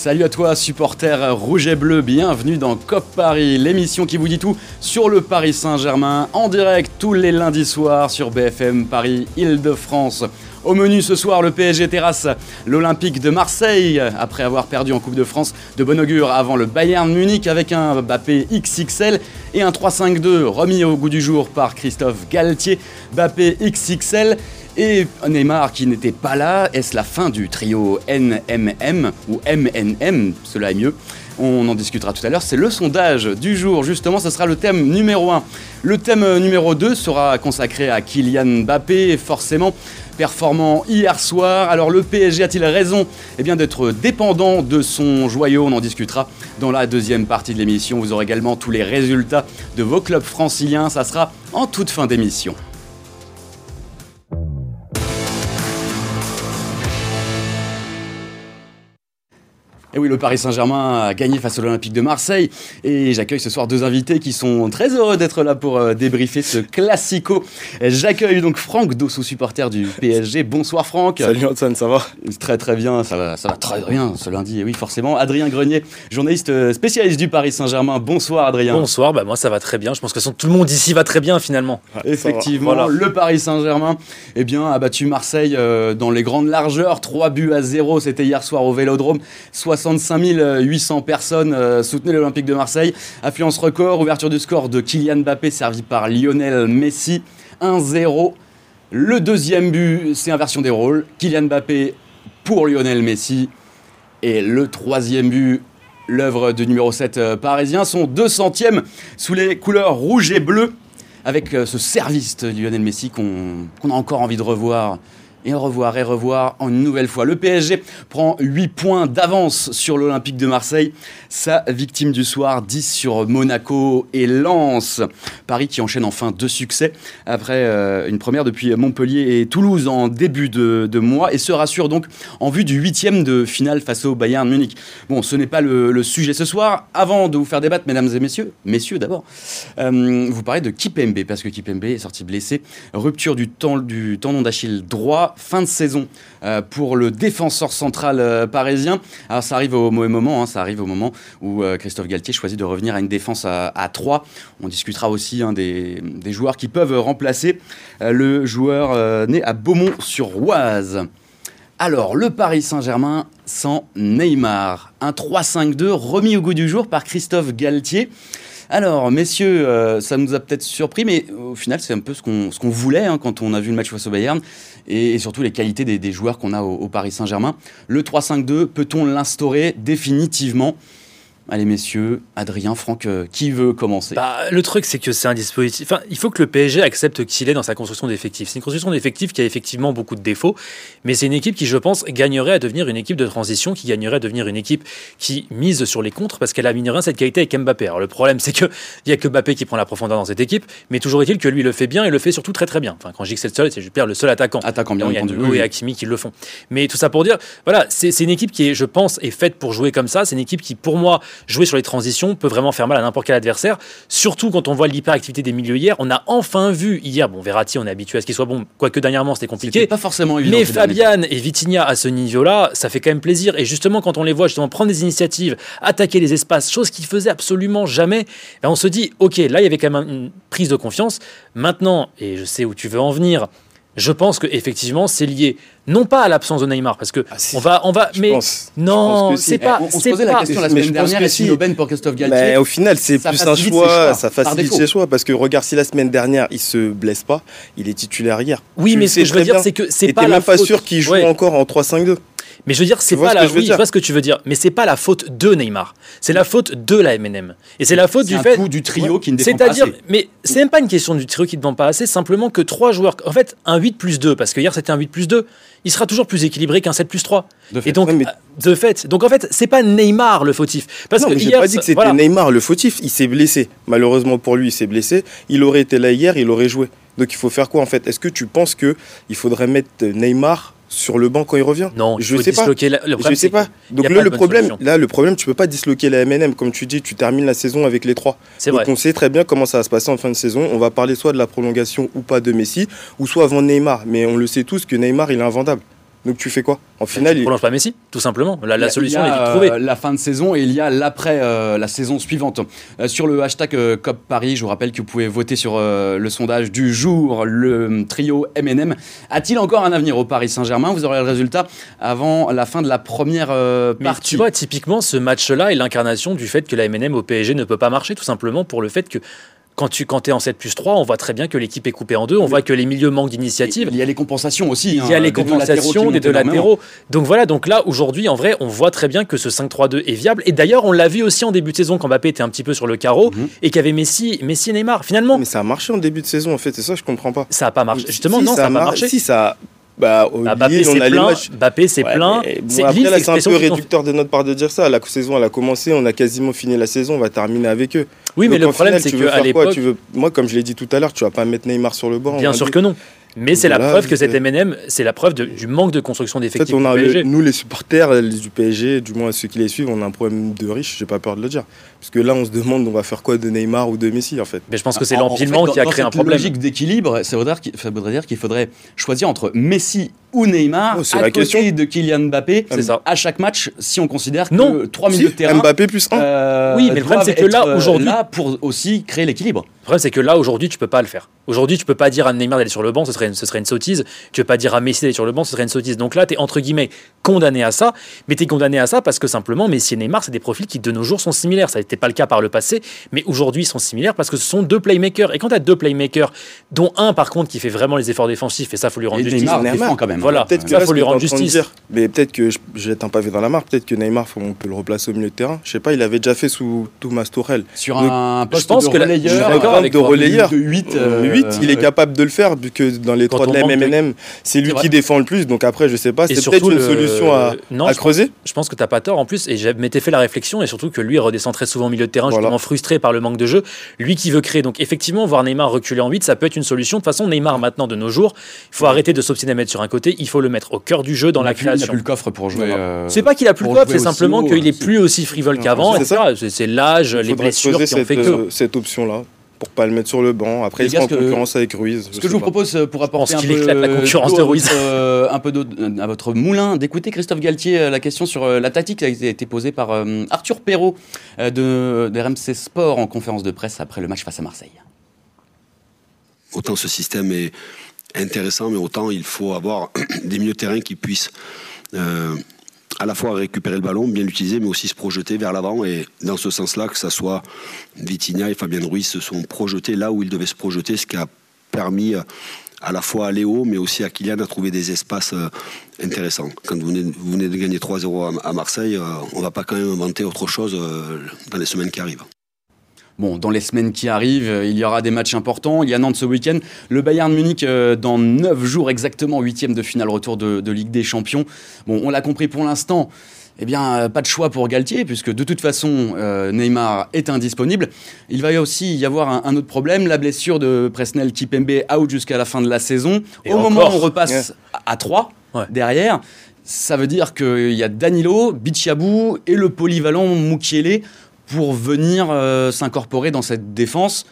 Salut à toi, supporter rouge et bleu, bienvenue dans COP Paris, l'émission qui vous dit tout sur le Paris Saint-Germain, en direct tous les lundis soirs sur BFM Paris Île-de-France. Au menu ce soir, le PSG terrasse l'Olympique de Marseille après avoir perdu en Coupe de France de bon augure avant le Bayern Munich avec un Bappé XXL et un 3-5-2 remis au goût du jour par Christophe Galtier. Bappé XXL et Neymar qui n'était pas là, est-ce la fin du trio NMM ou MNM Cela est mieux. On en discutera tout à l'heure. C'est le sondage du jour, justement, ce sera le thème numéro 1. Le thème numéro 2 sera consacré à Kylian Mbappé, forcément performant hier soir. Alors le PSG a-t-il raison eh bien d'être dépendant de son joyau? On en discutera dans la deuxième partie de l'émission. Vous aurez également tous les résultats de vos clubs franciliens. Ça sera en toute fin d'émission. Et oui, le Paris Saint-Germain a gagné face à l'Olympique de Marseille. Et j'accueille ce soir deux invités qui sont très heureux d'être là pour euh, débriefer ce classico. J'accueille donc Franck Dossou, supporter du PSG. Bonsoir Franck. Salut Antoine, ça va? Très très bien, ça va, ça va très bien ce lundi. Et oui, forcément. Adrien Grenier, journaliste euh, spécialiste du Paris Saint-Germain. Bonsoir Adrien. Bonsoir, bah moi ça va très bien. Je pense que tout le monde ici va très bien finalement. Effectivement, le Paris Saint-Germain eh bien, a battu Marseille euh, dans les grandes largeurs. 3 buts à 0, c'était hier soir au Vélodrome. 65 800 personnes euh, soutenaient l'Olympique de Marseille. Affluence record, ouverture du score de Kylian Mbappé servi par Lionel Messi. 1-0. Le deuxième but, c'est inversion des rôles. Kylian Mbappé pour Lionel Messi. Et le troisième but, l'œuvre du numéro 7 euh, parisien, son 200e sous les couleurs rouge et bleu, avec euh, ce service de Lionel Messi qu'on a encore envie de revoir et revoir et revoir une nouvelle fois. Le PSG prend 8 points d'avance sur l'Olympique de Marseille. Sa victime du soir, 10 sur Monaco et Lens. Paris qui enchaîne enfin deux succès après euh, une première depuis Montpellier et Toulouse en début de, mois et se rassure donc en vue du huitième de finale face au Bayern Munich. Bon, ce n'est pas le, sujet ce soir. Avant de vous faire débattre, mesdames et messieurs, messieurs d'abord, euh, vous parlez de Kipembe parce que Kipembe est sorti blessé. Rupture du tendon d'Achille droit fin de saison euh, pour le défenseur central euh, parisien. Alors ça arrive au mauvais moment, hein, ça arrive au moment où euh, Christophe Galtier choisit de revenir à une défense à, 3. On discutera aussi hein, des, joueurs qui peuvent remplacer le joueur né à Beaumont-sur-Oise. Alors, le Paris Saint-Germain sans Neymar. Un 3-5-2 remis au goût du jour par Christophe Galtier. Alors, messieurs, euh, ça nous a peut-être surpris, mais au final, c'est un peu ce qu'on voulait hein, quand on a vu le match face au Bayern, et, surtout les qualités des, joueurs qu'on a au Paris Saint-Germain. Le 3-5-2, peut-on l'instaurer définitivement? Allez messieurs, Adrien, Franck, euh, qui veut commencer? Bah, Le truc c'est que c'est un dispositif... Enfin, il faut que le PSG accepte qu'il est dans sa construction d'effectifs. C'est une construction d'effectifs qui a effectivement beaucoup de défauts, mais c'est une équipe qui, je pense, gagnerait à devenir une équipe de transition, qui gagnerait à devenir une équipe qui mise sur les contres, parce qu'elle a mine rien cette qualité avec Mbappé. Alors le problème c'est qu'il n'y a que Mbappé qui prend la profondeur dans cette équipe, mais toujours est-il que lui le fait bien et le fait surtout très très bien. Enfin, quand je dis que c'est le seul, c'est juste le seul attaquant. Attaquant bien Il y a et Hakimi qui le font. Mais tout ça pour dire, voilà, c'est une équipe qui est, je pense, est faite pour jouer comme ça. C'est une équipe qui, pour moi, jouer sur les transitions peut vraiment faire mal à n'importe quel adversaire. Surtout quand on voit l'hyperactivité des milieux hier. On a enfin vu hier, bon, Verratti, on est habitué à ce qu'il soit bon, quoique dernièrement c'était compliqué. Pas forcément évident. Mais Fabian et Vitinha à ce niveau-là, ça fait quand même plaisir. Et justement, quand on les voit justement prendre des initiatives, attaquer les espaces, chose qu'ils faisaient absolument jamais, ben on se dit, ok, là il y avait quand même une prise de confiance. Maintenant, et je sais où tu veux en venir, je pense que effectivement c'est lié non pas à l'absence de Neymar parce que ah, on va on va mais non c'est pas on, se posait la question la semaine dernière est-ce une aubaine pour Christophe Galtier mais au final c'est plus un choix, ça facilite ses choix parce que regarde si la semaine dernière il se blesse pas il est titulaire hier. Oui mais ce que je veux dire c'est que c'est pas la même pas sûr qu'il joue encore en 3-5-2 mais je veux dire, c'est pas la. Oui, je vois ce que tu veux dire. Mais c'est pas la faute de Neymar. C'est la faute de la MNM. Et c'est la faute du un fait. Coup du trio qui ne défend pas assez. Mais c'est même pas une question du trio qui ne défend pas assez. Simplement que trois joueurs. En fait, un 8 plus 2, parce que hier c'était un 8 plus 2, il sera toujours plus équilibré qu'un 7 plus 3. De fait. Et donc, de fait. Donc en fait, c'est pas Neymar le fautif. Parce non, que j'ai pas dit que c'était Neymar le fautif. Il s'est blessé. Malheureusement pour lui, il s'est blessé. Il aurait été là hier, il aurait joué. Donc il faut faire quoi en fait? Est-ce que tu penses que il faudrait mettre Neymar sur le banc quand il revient Non, je sais pas. je sais pas. Donc là, le problème, là, le problème, tu peux pas disloquer la MNM comme tu dis. Tu termines la saison avec les trois. C'est vrai. on sait très bien comment ça va se passer en fin de saison. On va parler soit de la prolongation ou pas de Messi, ou soit avant Neymar. Mais on le sait tous que Neymar, il est invendable. Donc tu fais quoi? En finale, tu il... prolonges pas Messi, tout simplement. La, solution il y est vite trouvée. euh, La fin de saison et il y a l'après euh, la saison suivante. Euh, sur le hashtag COP Paris, je vous rappelle que vous pouvez voter sur le sondage du jour. Le trio MNM a-t-il encore un avenir au Paris Saint-Germain? Vous aurez le résultat avant la fin de la première Mais partie. tu vois, typiquement, ce match-là est l'incarnation du fait que la MNM au PSG ne peut pas marcher, tout simplement pour le fait que quand tu quand es en 7 plus 3, on voit très bien que l'équipe est coupée en deux, on voit que les milieux manquent d'initiative. il y a les compensations aussi. Il y hein, a les latéraux qui compensations des deux latéraux. Donc voilà, donc là, aujourd'hui, en vrai, on voit très bien que ce 5-3-2 est viable. Et d'ailleurs, on l'a vu aussi en début de saison quand Mbappé était un petit peu sur le carreau Mhm. et qu'il y avait Messi, Messi et Neymar. Finalement, Mais ça a marché en début de saison, en fait, c'est ça, je comprends pas. ça n'a pas marché. Justement, Si, non, ça n'a pas mar- marché. Si, ça. Bah, au Bah, Lille, on les plein. matchs. Mbappé, c'est Ouais, plein. bon, C'est après, Lille, là, c'est un peu réducteur de notre part de dire ça. La saison, elle a commencé, on a quasiment fini la saison, on va terminer avec eux. Oui, mais le problème, c'est tu veux qu'à faire quoi? l'époque, veux- Moi, comme je l'ai dit tout à l'heure, tu vas pas mettre Neymar sur le banc. Bien sûr dit- que non. Mais c'est la preuve que cet MNM, c'est la preuve de- du manque de construction En fait, d'effectifs le- nous, les supporters euh, du PSG, du moins ceux qui les suivent, on a un problème de riches, j'ai pas peur de le dire. Parce que là, on se demande, on va faire quoi de Neymar ou de Messi, en fait? Mais je pense que c'est en l'empilement fait, qui a dans- créé un problème. logique d'équilibre, ça voudrait, ça voudrait dire qu'il faudrait choisir entre Messi ou Neymar Oh, c'est à la côté question. de Kylian Mbappé C'est ça. à chaque match si on considère que Non. trois Si, milieux de terrain Mbappé plus 1. euh, Oui, mais le problème, c'est que là, euh, aujourd'hui- là pour aussi créer l'équilibre. Le problème, c'est que là, aujourd'hui, tu peux pas le faire. Aujourd'hui, tu peux pas dire à Neymar d'aller sur le banc, ce serait, une, ce serait une sottise. Tu peux pas dire à Messi d'aller sur le banc, ce serait une sottise. Donc là, tu es entre guillemets condamné à ça. Mais tu es condamné à ça parce que simplement, Messi et Neymar, c'est des profils qui de nos jours sont similaires. Ça n'était pas le cas par le passé, mais aujourd'hui, ils sont similaires parce que ce sont deux playmakers. Et quand tu as deux playmakers, dont un par contre qui fait vraiment les efforts défensifs, et ça, faut lui rendre Et justice. Neymar Neymar. quand même. Voilà. Peut-être que Ça, là, faut lui rendre justice. dire, mais peut-être que je jette un pavé dans la mare. Peut-être que Neymar, faut- on peut le replacer au milieu de terrain. Je sais pas, il avait déjà fait sous Thomas Tuchel. Sur Donc, un poste pense de que la- relayeur, je avec de relayeur. de 8, Euh, 8, il est capable de le faire, vu que dans les trois de la MNM, c'est lui qui défend le plus. Donc après, je sais pas, c'est surtout peut-être une solution à, Non, à je creuser. Je pense que t'as pas tort en plus, et je m'étais fait la réflexion, et surtout que lui il redescend très souvent au milieu de terrain, justement frustré par le manque de jeu. Lui qui veut créer. Donc effectivement, voir Neymar reculer en 8, ça peut être une solution. De toute façon, Neymar maintenant de nos jours, il faut arrêter de s'obstiner à mettre sur un côté, il faut le mettre au cœur du jeu dans la Il n'a création. plus le coffre pour jouer. Voilà. euh, C'est pas qu'il a plus le coffre, c'est simplement qu'il est c'est- plus aussi frivole qu'avant. c'est l'âge, les blessures qui ont cette, fait que. euh, cette option-là pour pas le mettre sur le banc. Après, il sera en concurrence avec Ruiz. Ce que je vous propose euh, pour apporter un qu'il peu, éclate la concurrence de Ruiz. euh, un peu d'eau à votre moulin, d'écouter Christophe Galtier euh, la question sur euh, la tactique qui a été posée par euh, Arthur Perrault euh, de, de RMC Sport en conférence de presse après le match face à Marseille. autant ce système est intéressant, mais autant il faut avoir des milieux de terrain qui puissent euh, à la fois récupérer le ballon, bien l'utiliser, mais aussi se projeter vers l'avant. Et dans ce sens-là, que ça soit Vitinha et Fabien Ruiz se sont projetés là où ils devaient se projeter, ce qui a permis euh, à la fois à Léo, mais aussi à Kylian à trouver des espaces euh, intéressants. Quand vous venez, de gagner 3-0 à, Marseille, on ne va pas quand même inventer autre chose dans les semaines qui arrivent. Bon, dans les semaines qui arrivent, il y aura des matchs importants. Il y a Nantes ce week-end. Le Bayern Munich euh, dans 9 jours exactement, huitième de finale retour de, de Ligue des Champions. Bon, on l'a compris pour l'instant. Eh bien, euh, pas de choix pour Galtier, puisque de toute façon, euh, Neymar est indisponible. Il va aussi y avoir un, un autre problème, la blessure de Presnel Kipembe out jusqu'à la fin de la saison. Et Au encore. moment où on repasse à 3 Ouais. derrière, ça veut dire qu'il y a Danilo, Bichiabou et le polyvalent Mukiele pour venir euh, s'incorporer dans cette défense.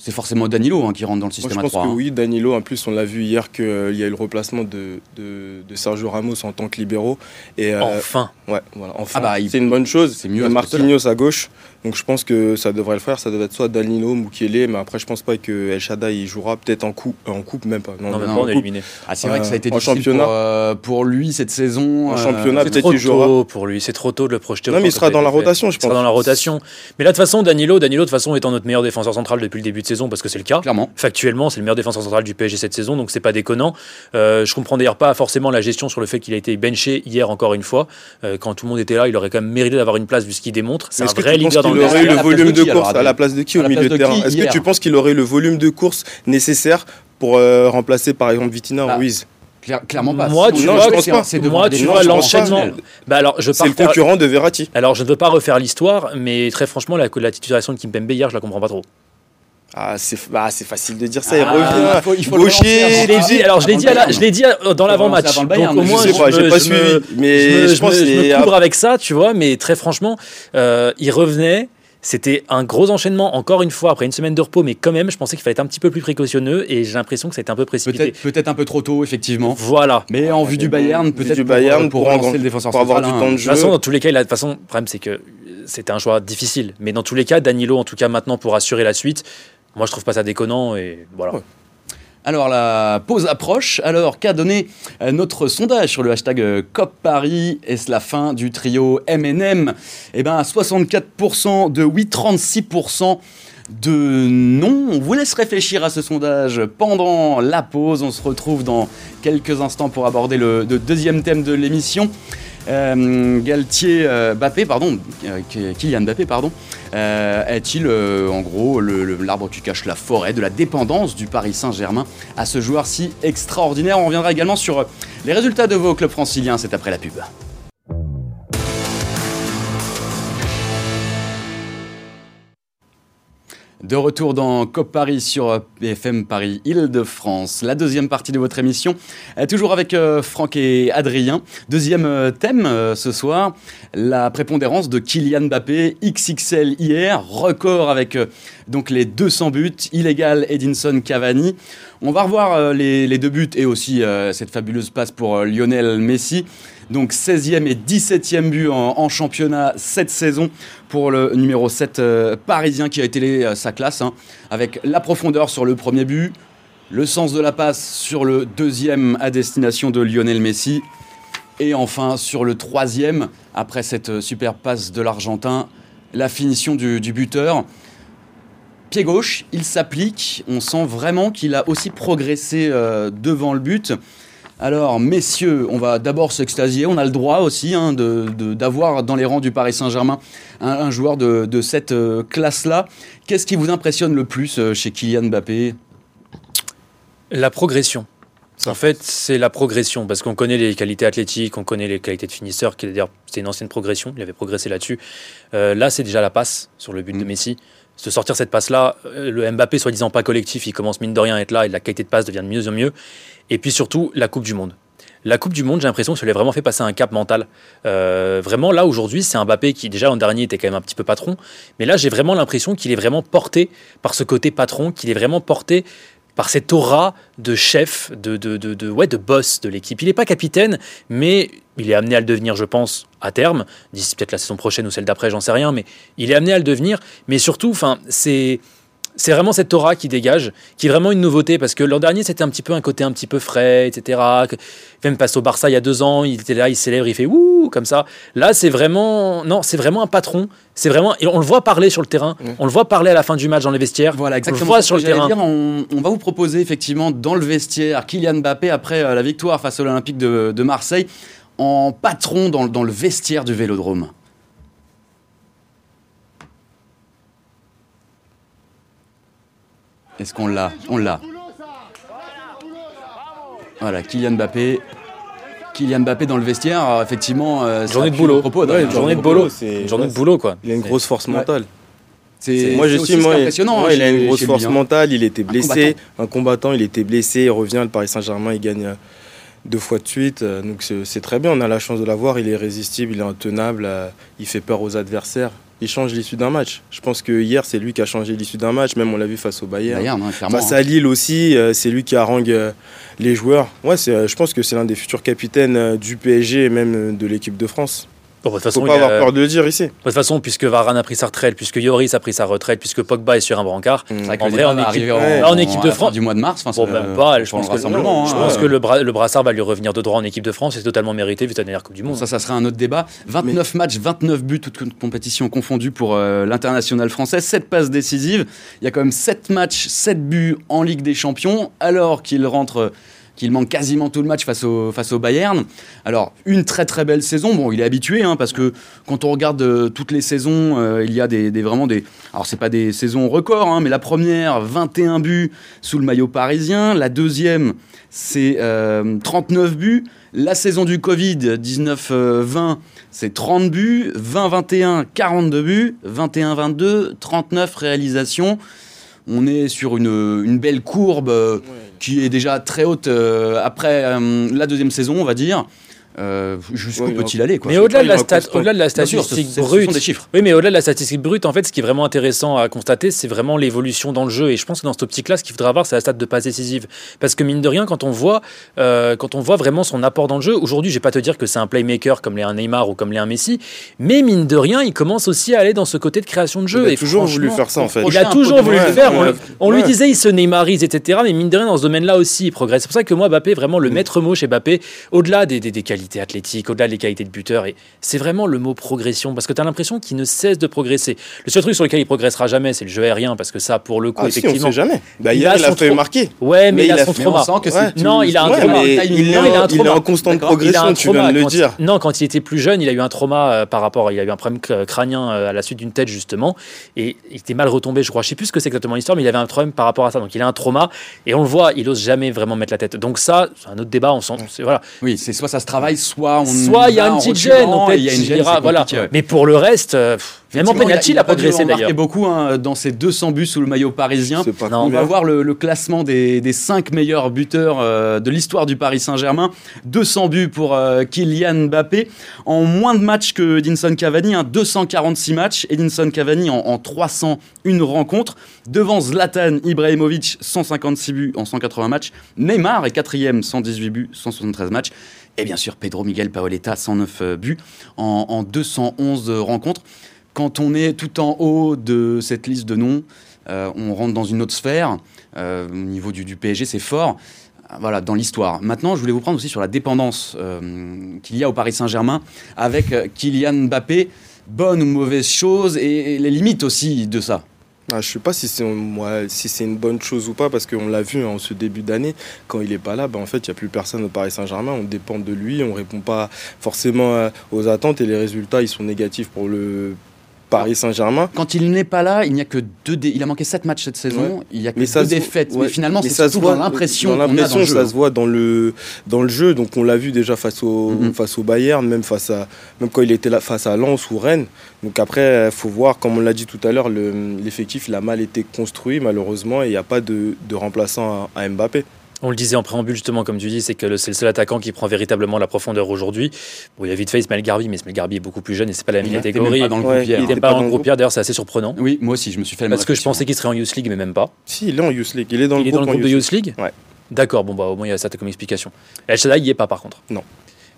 C'est forcément Danilo hein, qui rentre dans le Moi, système je à pense 3. que hein. oui, Danilo, en plus, on l'a vu hier qu'il y a eu le remplacement de, de, de Sergio Ramos en tant que libéraux. Et, euh, Enfin. ouais, voilà, enfin, Ah bah, il- c'est une bonne chose. c'est mieux Marquinhos à gauche. Donc je pense que ça devrait le faire. Ça devrait être soit Danilo, Mukiele, mais après, je pense pas que El Shaddai il jouera. Peut-être en coupe, en coupe même pas. Non, non, pas, en on est coupe. éliminé. Ah, c'est vrai que ça a été en difficile championnat. pour, euh, pour lui cette saison. En euh, championnat, C'est peut-être trop qu'il jouera. tôt pour lui, c'est trop tôt de le projeter. Non, mais il sera dans a la rotation, je Il sera pense. dans la rotation. Mais là, de toute façon, Danilo, Danilo, de toute façon, étant notre meilleur défenseur central depuis le début de saison, parce que c'est le cas. Clairement. Factuellement, c'est le meilleur défenseur central du PSG cette saison, donc c'est pas déconnant. Euh, je comprends d'ailleurs pas forcément la gestion sur le fait qu'il a été benché hier encore une fois. Euh, quand tout le monde était là, il aurait quand même mérité d'avoir une place vu ce qu'il démontre. C'est un vrai leader qu'il aurait eu le volume de course à la place de qui au milieu de terrain Est-ce que tu penses qu'il aurait eu le volume de course nécessaire pour euh, remplacer par exemple Vitina Bah, ou Ruiz? Claire- clairement pas. Moi, tu vois, Moi, tu l'enchaînement. Bah alors, je C'est le concurrent de Verratti. Alors, je ne veux pas refaire l'histoire, mais très franchement, la, la titularisation de Kimpembe hier, je la comprends pas trop. Ah, c'est bah, c'est facile de dire ça. Il Ah, revient. il faut- il faut le Je l'ai dit, alors je l'ai dit, à la- je l'ai dit dans l'avant-match. Donc au je moins, je sais pas, me- pas je suivi. me- Mais je me, je je pense me- couvre avec ça, tu vois, mais très franchement, euh, il revenait. C'était un gros enchaînement, encore une fois, après une semaine de repos, mais quand même, je pensais qu'il fallait être un petit peu plus précautionneux et j'ai l'impression que ça a été un peu précipité. Peut-être peut un peu trop tôt, effectivement. Voilà. Mais en vue du Bayern, peut-être du Bayern, pour, pour, relancer en- le défenseur pour avoir du hein. temps de De jeu. toute façon, dans tous les cas, de façon, le problème, c'est que c'était un choix difficile. Mais dans tous les cas, Danilo, en tout cas maintenant, pour assurer la suite, moi, je trouve pas ça déconnant et voilà. Alors la pause approche. Alors qu'a donné euh, notre sondage sur le hashtag euh, COP Paris? Est-ce la fin du trio MNM Eh bien 64% de oui, 36% de non. On vous laisse réfléchir à ce sondage pendant la pause. On se retrouve dans quelques instants pour aborder le deuxième thème de l'émission. Euh, Galtier euh, Bappé, pardon, euh, Kylian Mbappé, pardon, euh, est-il en gros l'arbre qui cache la forêt de la dépendance du Paris Saint-Germain à ce joueur si extraordinaire? On reviendra également sur les résultats de vos clubs franciliens, c'est après la pub. De retour dans COP Paris sur BFM Paris Île-de-France. La deuxième partie de votre émission, euh, toujours avec euh, Franck et Adrien. Deuxième euh, thème ce soir, la prépondérance de Kylian Mbappé, XXL hier, record avec donc les 200 buts, illégal Edinson Cavani. On va revoir les, deux buts et aussi cette fabuleuse passe pour Lionel Messi. Donc 16e et 17e but en, championnat cette saison pour le numéro 7 euh, parisien qui a été sa classe, hein, avec la profondeur sur le premier but, le sens de la passe sur le deuxième à destination de Lionel Messi, et enfin sur le troisième, après cette super passe de l'Argentin, la finition du, du buteur. Pied gauche, il s'applique, on sent vraiment qu'il a aussi progressé euh, devant le but. Alors, messieurs, on va d'abord s'extasier. On a le droit aussi hein, de- de- d'avoir dans les rangs du Paris Saint-Germain un, un joueur de, de cette euh, classe-là. Qu'est-ce qui vous impressionne le plus euh, chez Kylian Mbappé? La progression. En fait, c'est la progression, parce qu'on connaît les qualités athlétiques, on connaît les qualités de finisseur, qui d'ailleurs, c'est une ancienne progression, il avait progressé là-dessus. Euh, là, c'est déjà la passe sur le but de Messi. De sortir cette passe-là, le Mbappé, soi-disant pas collectif, il commence mine de rien à être là, et la qualité de passe devient de mieux en mieux. Et puis surtout, la Coupe du Monde. La Coupe du Monde, j'ai l'impression que ça lui a vraiment fait passer un cap mental. Euh, vraiment, là, aujourd'hui, c'est un Mbappé qui, déjà, l'an dernier, était quand même un petit peu patron. Mais là, j'ai vraiment l'impression qu'il est vraiment porté par ce côté patron, qu'il est vraiment porté par cette aura de chef, de, de, de, ouais, de boss de l'équipe. Il n'est pas capitaine, mais il est amené à le devenir, je pense, à terme. D'ici peut-être la saison prochaine ou celle d'après, j'en sais rien, mais il est amené à le devenir. Mais surtout, enfin, c'est. C'est vraiment cette aura qui dégage, qui est vraiment une nouveauté, parce que l'an dernier, c'était un petit peu un côté un petit peu frais, etc. Même passe au Barça il y a deux ans, il était là, il célèbre, il fait ouh, comme ça. Là, c'est vraiment. Non, c'est vraiment un patron. C'est vraiment. Et on le voit parler sur le terrain, on le voit parler à la fin du match dans les vestiaires. Voilà, On exactement. le voit ce sur que le j'allais terrain. dire. on, on va vous proposer effectivement dans le vestiaire Kylian Mbappé après euh, la victoire face à l'Olympique de, de Marseille en patron dans, dans le vestiaire du Vélodrome. Est-ce qu'on l'a On l'a. Voilà, Kylian Mbappé. Kylian Mbappé dans le vestiaire, alors, effectivement, euh, Journée de boulot. propos, Ouais, d'ailleurs. Une journée de boulot, c'est- Une journée de boulot, quoi. Il a une grosse force Ouais. mentale. C'est Moi, qui est moi, impressionnant. ouais, hein, il a une grosse lui, force hein. mentale. Il était blessé, combattant. un combattant. Il était blessé, il revient. Le Paris Saint-Germain, il gagne euh, deux fois de suite. euh, Donc c'est très bien. On a la chance de l'avoir. Il est irrésistible, il est intenable. euh, Il fait peur aux adversaires. Il change l'issue d'un match. Je pense que hier, c'est lui qui a changé l'issue d'un match. Même on l'a vu face au Bayern. Bayern, hein. Face hein. à Lille aussi, euh, c'est lui qui harangue euh, les joueurs. Ouais, euh, je pense que c'est l'un des futurs capitaines euh, du PSG et même de l'équipe de France. Bon, de toute Faut façon, pas il a- avoir peur de le dire ici. de toute façon, puisque Varane a pris sa retraite, puisque Yoris a pris sa retraite, puisque Pogba est sur un brancard, que En le vrai, en va équipe- ouais, en équipe de la France. du mois de mars. enfin, Bon, ça- même pas, je pour le pense que- rassemblement. je hein. pense ouais. que le, bra- le brassard va lui revenir de droit en équipe de France et c'est totalement mérité vu ta dernière Coupe du Bon, Monde. ça, ça sera un autre débat. 29 matchs, 29 buts, toutes com- compétitions confondues pour euh, l'international français. 7 passes décisives. Il y a quand même 7 matchs, 7 buts en Ligue des Champions, alors qu'il rentre, qu'il manque quasiment tout le match face au, face au Bayern. Alors, une très très belle saison. Bon, il est habitué, hein, parce que quand on regarde euh, toutes les saisons, euh, il y a des, des- vraiment des. Alors, c'est pas des saisons records, hein, mais la première, 21 buts sous le maillot parisien. La deuxième, c'est euh, 39 buts. La saison du Covid, 19-20, c'est 30 buts. 20-21, 42 buts. 21-22, 39 réalisations. On est sur une, une belle courbe euh, qui est déjà très haute euh, après euh, la deuxième saison, on va dire. Euh, jusqu'où Ouais, peut-il aller quoi? Mais au-delà de, au-delà de la sûr, ce- statistique ce- ce sont brute, des chiffres. Oui, mais au-delà de la statistique brute, en fait, ce qui est vraiment intéressant à constater, c'est vraiment l'évolution dans le jeu. Et je pense que dans cette optique-là, ce qu'il faudra avoir, c'est la stat de passe décisive. Parce que mine de rien, quand on voit, euh, quand on voit vraiment son apport dans le jeu, aujourd'hui, je vais pas te dire que c'est un playmaker comme les un Neymar ou comme les un Messi, mais mine de rien, il commence aussi à aller dans ce côté de création de jeu. Il a et toujours voulu faire ça en fait. Il a toujours voulu le faire. ouais, on ouais. lui disait, il se Neymarise, etc. Mais mine de rien, dans ce domaine-là aussi, il progresse. C'est pour ça que moi, Mbappé, vraiment, le maître mot chez Mbappé, au-delà des, des- des qualités athlétiques, au-delà des qualités de buteur, et c'est vraiment le mot progression. Parce que tu as l'impression qu'il ne cesse de progresser. Le seul truc sur lequel il progressera jamais, c'est le jeu aérien. Parce que ça, pour le coup, Ah si, on effectivement. sait jamais. Bah, Il a il a son fait marquer. Ouais, mais, Mais il, il a a son trauma. Non, il a un trauma. il est, Non, il a un en, constante progression, tu viens de le dire. Non, quand il était plus jeune, il a eu un trauma euh, par rapport. Il a eu un problème cr- crânien euh, à la suite d'une tête, justement. Et il était mal retombé, je crois. Je sais plus ce que c'est exactement l'histoire, mais il avait un problème par rapport à ça. Donc il a un trauma. Et on le voit, il ose jamais vraiment mettre la tête. Donc ça, c'est un autre débat. On sent. c'est- Voilà. Oui, c'est soit ça se travaille, soit on Soit il y a petite reculant, gêne. en fait, il y a une il gêne, dira, c'est voilà. compliqué, ouais. Mais pour le reste, euh, Effectivement, penalty, il a progressé en marquer d'ailleurs. beaucoup hein, dans ses 200 buts sous le maillot parisien. C'est pas Non, On va voir le, le classement des, des 5 meilleurs buteurs euh, de l'histoire du Paris Saint-Germain. 200 buts pour euh, Kylian Mbappé. En moins de matchs que Edinson Cavani, hein, 246 matchs. Edinson Cavani en, en 301 rencontres. Devant Zlatan Ibrahimovic, 156 buts en 180 matchs. Neymar est quatrième, 118 buts, 173 matchs. Et bien sûr, Pedro Miguel Paoletta, 109 euh, buts en, en 211 rencontres. Quand on est tout en haut de cette liste de noms, euh, on rentre dans une autre sphère. Euh, au niveau du, PSG, c'est fort. Euh, Voilà, dans l'histoire. Maintenant, je voulais vous prendre aussi sur la dépendance euh, qu'il y a au Paris Saint-Germain avec euh, Kylian Mbappé. Bonne ou mauvaise chose et les limites aussi de ça. Ah, je sais pas si c'est une bonne chose ou pas, parce qu'on l'a vu hein, en ce début d'année, quand il est pas là, bah, en fait, il n'y a plus personne au Paris Saint-Germain. On dépend de lui, on répond pas forcément euh, aux attentes et les résultats, ils sont négatifs pour le Paris Saint-Germain. Quand il n'est pas là, il n'y a que deux. dé- Il a manqué sept matchs cette saison. Il y a que Mais deux se- défaites. ouais. Mais finalement, c'est ça se voit dans l'impression dans qu'on a dans l'impression, le jeu. ça se voit dans le dans le jeu. Donc on l'a vu déjà face au Mhm. face au Bayern, même face à même quand il était là face à Lens ou Rennes. Donc après, il faut voir, comme on l'a dit tout à l'heure, le- l'effectif il a mal été construit malheureusement et il n'y a pas de, de remplaçant à, à Mbappé. On le disait en préambule, justement, comme tu dis, c'est que c'est le seul attaquant qui prend véritablement la profondeur aujourd'hui. Bon, il y a vite fait Ismaël Garbi, mais Ismaël Garbi est beaucoup plus jeune et c'est pas la même Il catégorie. même pas dans le Ouais, groupe hier. il Il était n'était pas dans le groupe d'ailleurs, c'est assez surprenant. Oui, moi aussi, je me suis fait la même Parce que je pensais qu'il serait en Youth League, mais même pas. Si, il est en Youth League. Il est dans il le est dans le groupe, de Youth League Ouais. D'accord, bon, bah, au moins il y a ça comme explication. El Shaddai, il n'y est pas par contre. Non.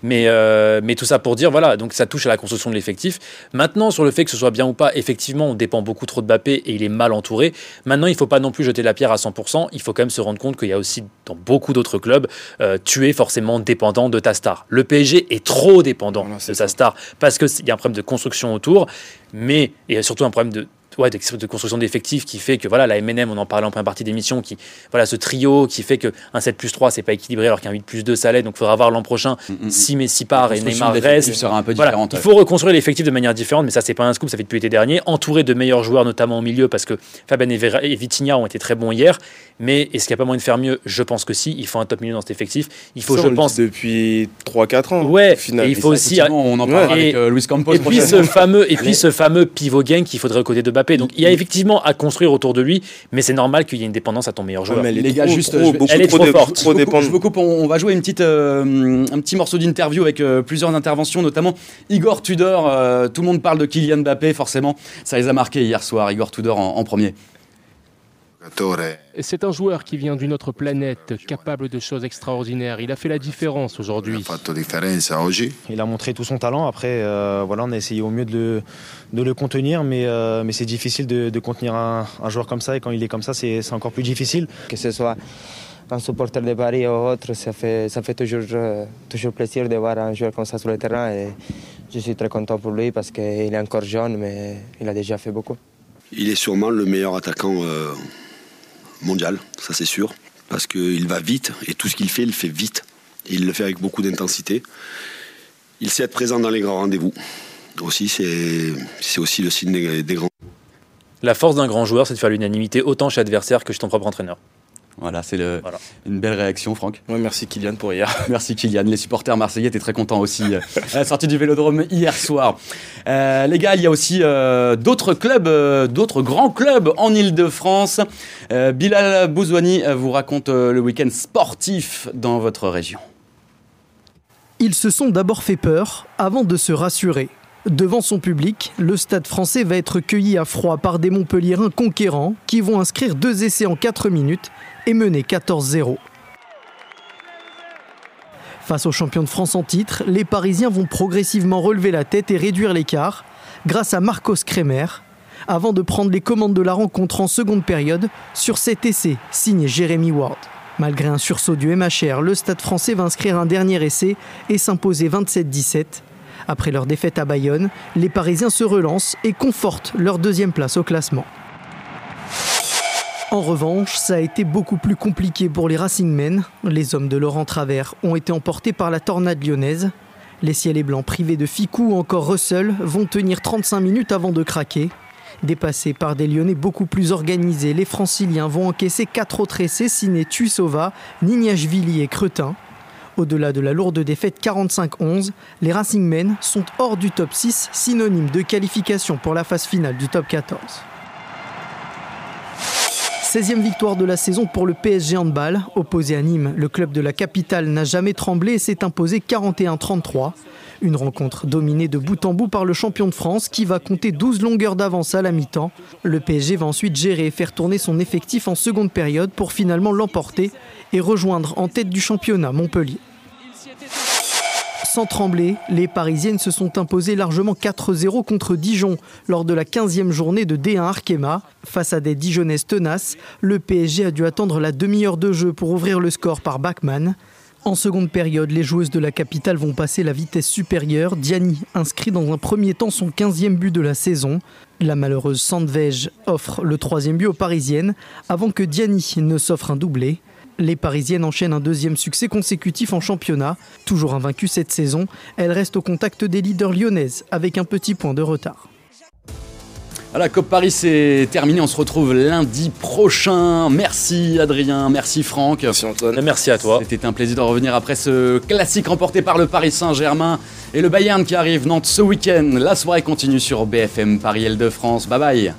Mais, euh, mais tout ça pour dire, voilà, donc ça touche à la construction de l'effectif. Maintenant, sur le fait que ce soit bien ou pas, effectivement, on dépend beaucoup trop de Mbappé et il est mal entouré. Maintenant, il ne faut pas non plus jeter la pierre à 100%. Il faut quand même se rendre compte qu'il y a aussi, dans beaucoup d'autres clubs, euh, tu es forcément dépendant de ta star. Le PSG est trop dépendant Voilà, de sa star parce qu'il y a un problème de construction autour, mais il y a surtout un problème de ouais, de, construction d'effectifs qui fait que voilà la MNM on en parlait en première partie d'émission qui voilà ce trio qui fait que un 7 plus 3 c'est pas équilibré alors qu'un 8 plus 2 ça l'est donc il faudra voir l'an prochain Mm, mm, mm. si Messi part et Neymar reste sera un peu voilà, il faut reconstruire l'effectif de manière différente, mais ça, c'est pas un scoop, ça fait depuis l'été dernier. Entouré de meilleurs joueurs, notamment au milieu, parce que Fabien et, et Vitinha ont été très bons hier. Mais est-ce qu'il n'y a pas moyen de faire mieux? Je pense que si. Il faut un top milieu dans cet effectif. Il faut, Ça, je pense. depuis 3-4 ans. Ouais, final. et il Et faut ça, aussi. On en parlera Ouais. avec Et- euh, Luis Campos Et puis, ce fameux, et puis ce fameux pivot gang qu'il faudrait côté de Mbappé. Donc il y a effectivement à construire autour de lui, mais c'est normal qu'il y ait une dépendance à ton meilleur Ouais, joueur. mais elle est Les gars, trop, juste, trop, vais- elle est trop, trop forte. trop je, vous coupe, dépendante. je vous coupe, on, on va jouer une petite, euh, un petit morceau d'interview avec euh, plusieurs interventions, notamment Igor Tudor. euh, tout le monde parle de Kylian Mbappé, forcément. Ça les a marqués hier soir, Igor Tudor en, en premier. C'est un joueur qui vient d'une autre planète, capable de choses extraordinaires. Il a fait la différence aujourd'hui. Il a montré tout son talent. Après, euh, voilà, on a essayé au mieux de le, de le contenir, mais, euh, mais c'est difficile de, de contenir un, un joueur comme ça. Et quand il est comme ça, c'est encore plus difficile. que ce soit un supporter de Paris ou autre, ça fait, ça fait toujours, euh, toujours plaisir de voir un joueur comme ça sur le terrain. Et je suis très content pour lui parce qu'il est encore jeune, mais il a déjà fait beaucoup. Il est sûrement le meilleur attaquant euh, mondial, ça c'est sûr, parce qu'il va vite et tout ce qu'il fait, il le fait vite. Il le fait avec beaucoup d'intensité. Il sait être présent dans les grands rendez-vous. Aussi, c'est aussi le signe des, des grands. La force d'un grand joueur, c'est de faire l'unanimité autant chez l'adversaire que chez ton propre entraîneur. Voilà, c'est Voilà. une belle réaction, Franck. Ouais, merci Kylian pour hier. Merci Kylian. Les supporters marseillais étaient très contents aussi euh, à la sortie du Vélodrome hier soir. Euh, les gars, il y a aussi euh, d'autres clubs, euh, d'autres grands clubs en Ile-de-France. Euh, Bilal Bouzouani vous raconte euh, le week-end sportif dans votre région. Ils se sont d'abord fait peur avant de se rassurer. Devant son public, le stade français va être cueilli à froid par des Montpelliérains conquérants qui vont inscrire deux essais en 4 minutes et mener 14-0. Face aux champions de France en titre, les Parisiens vont progressivement relever la tête et réduire l'écart grâce à Marcos Kremer, avant de prendre les commandes de la rencontre en seconde période sur cet essai signé Jérémy Ward. Malgré un sursaut du MHR, le Stade français va inscrire un dernier essai et s'imposer 27-17. Après leur défaite à Bayonne, les Parisiens se relancent et confortent leur deuxième place au classement. En revanche, ça a été beaucoup plus compliqué pour les Racingmen. Les hommes de Laurent Travers ont été emportés par la tornade lyonnaise. Les ciels et blancs privés de Ficou ou encore Russell vont tenir 35 minutes avant de craquer. Dépassés par des Lyonnais beaucoup plus organisés, les Franciliens vont encaisser quatre autres essais signés Tuisova, Nignashvili et Cretin. Au-delà de la lourde défaite 45-11, les Racingmen sont hors du top 6, synonyme de qualification pour la phase finale du top 14. 16e victoire de la saison pour le PSG Handball. Opposé à Nîmes, le club de la capitale n'a jamais tremblé et s'est imposé 41-33. Une rencontre dominée de bout en bout par le champion de France qui va compter 12 longueurs d'avance à la mi-temps. Le PSG va ensuite gérer et faire tourner son effectif en seconde période pour finalement l'emporter et rejoindre en tête du championnat Montpellier. Sans trembler, les Parisiennes se sont imposées largement 4-0 contre Dijon lors de la 15e journée de D1 Arkema. Face à des Dijonnaises tenaces, le PSG a dû attendre la demi-heure de jeu pour ouvrir le score par Bachmann. En seconde période, les joueuses de la capitale vont passer la vitesse supérieure. Diani inscrit dans un premier temps son 15e but de la saison. La malheureuse Sandvej offre le troisième but aux Parisiennes avant que Diani ne s'offre un doublé. Les Parisiennes enchaînent un deuxième succès consécutif en championnat. Toujours invaincues cette saison, elles restent au contact des leaders lyonnaises avec un petit point de retard. Voilà, COP Paris c'est terminé. On se retrouve lundi prochain. Merci Adrien, merci Franck. Merci Antoine. Merci à toi. C'était un plaisir de revenir après ce classique remporté par le Paris Saint-Germain et le Bayern qui arrive Nantes ce week-end. La soirée continue sur BFM Paris L de France. Bye bye.